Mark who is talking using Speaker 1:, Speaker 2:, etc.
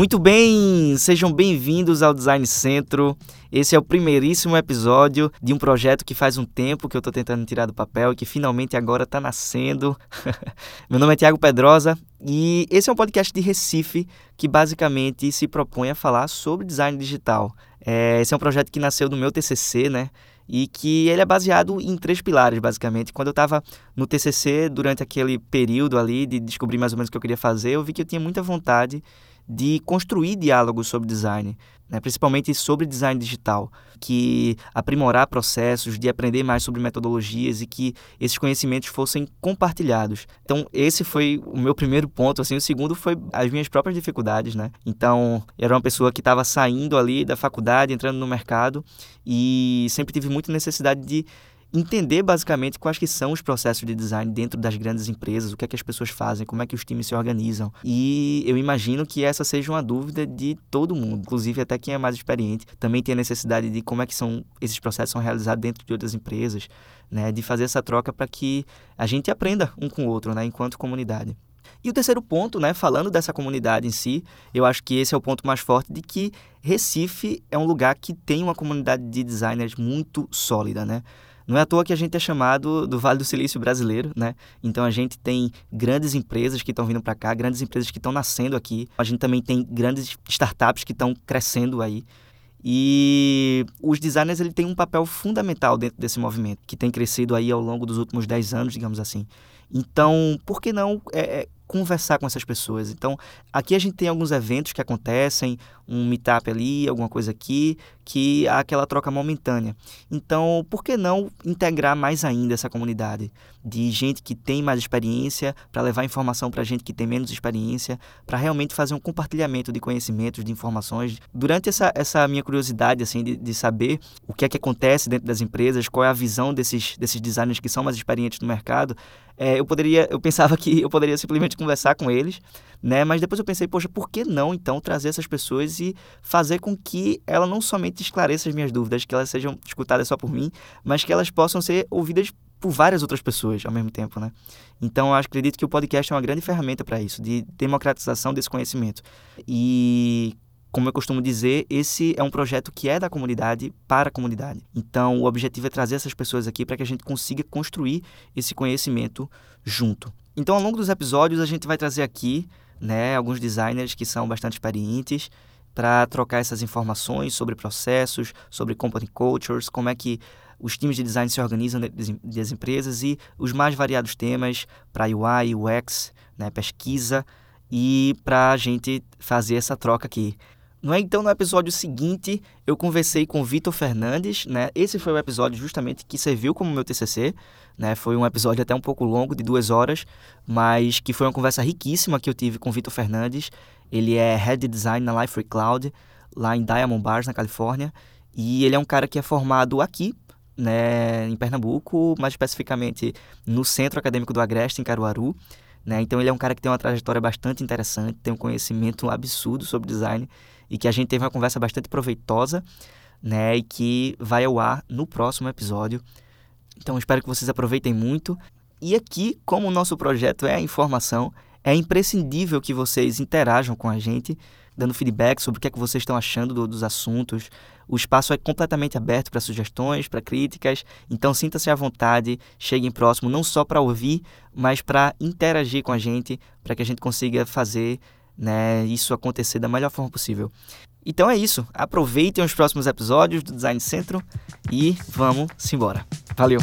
Speaker 1: Muito bem, sejam bem-vindos ao Design Centro. Esse é o primeiríssimo episódio de um projeto que faz um tempo que eu estou tentando tirar do papel e que finalmente agora está nascendo. Meu nome é Tiago Pedrosa e esse é um podcast de Recife que basicamente se propõe a falar sobre design digital. É, esse é um projeto que nasceu do meu TCC, né? e que ele é baseado em três pilares, basicamente. Quando eu estava no TCC, durante aquele período ali de descobrir mais ou menos o que eu queria fazer, eu vi que eu tinha muita vontade de construir diálogos sobre design, né? principalmente sobre design digital, que aprimorar processos, de aprender mais sobre metodologias e que esses conhecimentos fossem compartilhados. Então, esse foi o meu primeiro ponto. Assim, o segundo foi as minhas próprias dificuldades. Né? Então, eu era uma pessoa que estava saindo ali da faculdade, entrando no mercado e sempre tive muita necessidade de entender basicamente quais que são os processos de design dentro das grandes empresas, o que é que as pessoas fazem, como é que os times se organizam. E eu imagino que essa seja uma dúvida de todo mundo, inclusive até quem é mais experiente, também tem a necessidade de como é que são esses processos são realizados dentro de outras empresas, né, de fazer essa troca para que a gente aprenda um com o outro, né, enquanto comunidade. E o terceiro ponto, né, falando dessa comunidade em si, eu acho que esse é o ponto mais forte de que Recife é um lugar que tem uma comunidade de designers muito sólida, né? Não é à toa que a gente é chamado do Vale do Silício brasileiro, né? Então a gente tem grandes empresas que estão vindo para cá, grandes empresas que estão nascendo aqui. A gente também tem grandes startups que estão crescendo aí. E os designers ele tem um papel fundamental dentro desse movimento, que tem crescido aí ao longo dos últimos 10 anos, digamos assim. Então, por que não é, é conversar com essas pessoas. Então, aqui a gente tem alguns eventos que acontecem, um meetup ali, alguma coisa aqui, que há aquela troca momentânea. Então, por que não integrar mais ainda essa comunidade de gente que tem mais experiência para levar informação para gente que tem menos experiência, para realmente fazer um compartilhamento de conhecimentos, de informações. Durante essa, essa minha curiosidade assim de, de saber o que é que acontece dentro das empresas, qual é a visão desses, desses designers que são mais experientes no mercado, é, eu poderia, eu pensava que eu poderia simplesmente conversar com eles, né? Mas depois eu pensei, poxa, por que não então trazer essas pessoas e fazer com que ela não somente esclareça as minhas dúvidas, que elas sejam escutadas só por mim, mas que elas possam ser ouvidas por várias outras pessoas ao mesmo tempo, né? Então, eu acredito que o podcast é uma grande ferramenta para isso, de democratização desse conhecimento. E como eu costumo dizer, esse é um projeto que é da comunidade para a comunidade. Então, o objetivo é trazer essas pessoas aqui para que a gente consiga construir esse conhecimento junto. Então, ao longo dos episódios, a gente vai trazer aqui né, alguns designers que são bastante experientes para trocar essas informações sobre processos, sobre company cultures, como é que os times de design se organizam das empresas e os mais variados temas para UI, UX, né, pesquisa e para a gente fazer essa troca aqui. Não é? Então, no episódio seguinte, eu conversei com Vitor Fernandes, né? Esse foi o episódio justamente que serviu como meu TCC, né? Foi um episódio até um pouco longo, de duas horas, mas que foi uma conversa riquíssima que eu tive com Vitor Fernandes. Ele é Head Design na Life Cloud, lá em Diamond Bars, na Califórnia. E ele é um cara que é formado aqui, né, em Pernambuco, mais especificamente no Centro Acadêmico do Agreste, em Caruaru. Né? Então, ele é um cara que tem uma trajetória bastante interessante, tem um conhecimento absurdo sobre design e que a gente teve uma conversa bastante proveitosa, né? E que vai ao ar no próximo episódio. Então espero que vocês aproveitem muito. E aqui, como o nosso projeto é a informação, é imprescindível que vocês interajam com a gente, dando feedback sobre o que é que vocês estão achando do, dos assuntos. O espaço é completamente aberto para sugestões, para críticas, então sinta-se à vontade, cheguem próximo, não só para ouvir, mas para interagir com a gente, para que a gente consiga fazer né, isso acontecer da melhor forma possível. Então é isso. Aproveitem os próximos episódios do Design Centro e vamos embora. Valeu!